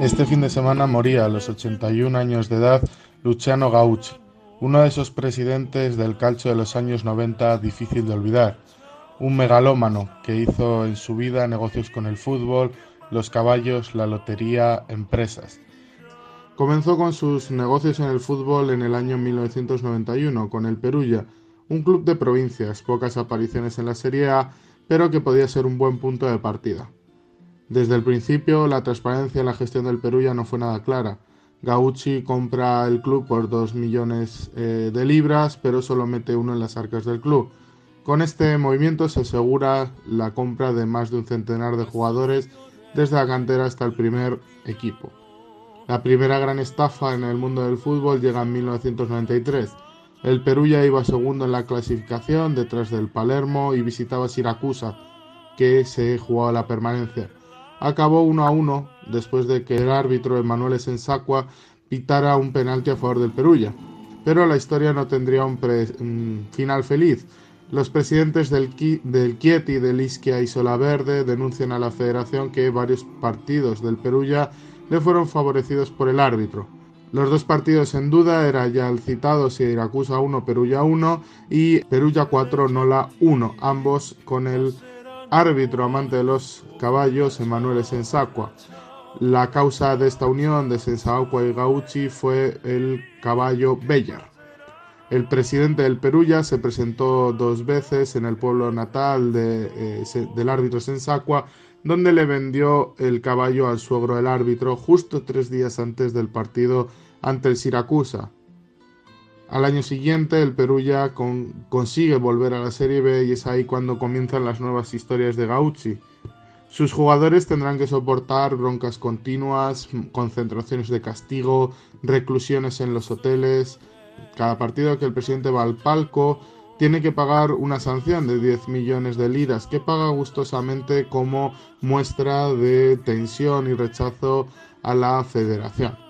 Este fin de semana moría a los 81 años de edad Luciano Gauchi, uno de esos presidentes del calcio de los años 90 difícil de olvidar, un megalómano que hizo en su vida negocios con el fútbol, los caballos, la lotería, empresas. Comenzó con sus negocios en el fútbol en el año 1991 con el Perugia, un club de provincias, pocas apariciones en la Serie A, pero que podía ser un buen punto de partida. Desde el principio, la transparencia en la gestión del Perú ya no fue nada clara. Gauchi compra el club por 2 millones eh, de libras, pero solo mete uno en las arcas del club. Con este movimiento se asegura la compra de más de un centenar de jugadores desde la cantera hasta el primer equipo. La primera gran estafa en el mundo del fútbol llega en 1993. El Perú ya iba segundo en la clasificación detrás del Palermo y visitaba Siracusa, que se jugaba la permanencia acabó 1 a 1 después de que el árbitro Emanuele Sensacqua pitara un penalti a favor del Perugia. Pero la historia no tendría un, final feliz. Los presidentes del, del Chieti, del Ischia y Solaverde denuncian a la federación que varios partidos del Perugia le fueron favorecidos por el árbitro. Los dos partidos en duda eran ya el citado Siracusa 1, Perugia 1 y Perugia 4, Nola 1, ambos con el árbitro amante de los caballos, Emanuele Sensacqua. La causa de esta unión de Sensacqua y Gauchi fue el caballo Bellar. El presidente del Perulla se presentó dos veces en el pueblo natal de, eh, del árbitro Sensacqua, donde le vendió el caballo al suegro del árbitro justo tres días antes del partido ante el Siracusa. Al año siguiente, el Perú ya consigue volver a la Serie B y es ahí cuando comienzan las nuevas historias de Gauchi. Sus jugadores tendrán que soportar broncas continuas, concentraciones de castigo, reclusiones en los hoteles. Cada partido que el presidente va al palco tiene que pagar una sanción de 10 millones de liras que paga gustosamente como muestra de tensión y rechazo a la federación.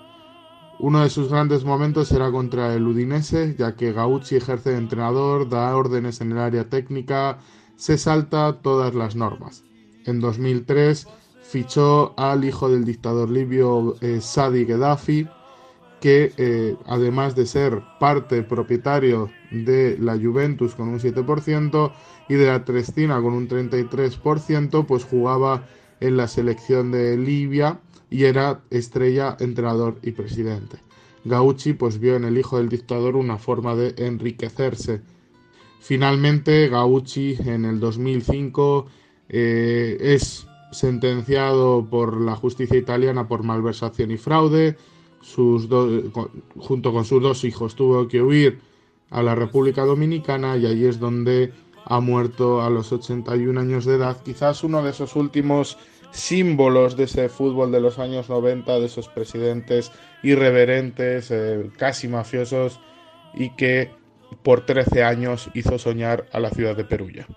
Uno de sus grandes momentos será contra el Udinese, ya que Gauchi ejerce de entrenador, da órdenes en el área técnica, se salta todas las normas. En 2003 fichó al hijo del dictador libio eh, Sadi Gaddafi, que eh, además de ser parte propietario de la Juventus con un 7% y de la Trestina con un 33%, pues jugaba en la selección de Libia y era estrella, entrenador y presidente. Gauchi pues vio en el hijo del dictador una forma de enriquecerse. Finalmente Gauchi en el 2005 eh, es sentenciado por la justicia italiana por malversación y fraude. Junto con sus dos hijos tuvo que huir a la República Dominicana y allí es donde ha muerto a los 81 años de edad, quizás uno de esos últimos símbolos de ese fútbol de los años 90, de esos presidentes irreverentes, eh, casi mafiosos, y que por 13 años hizo soñar a la ciudad de Perugia.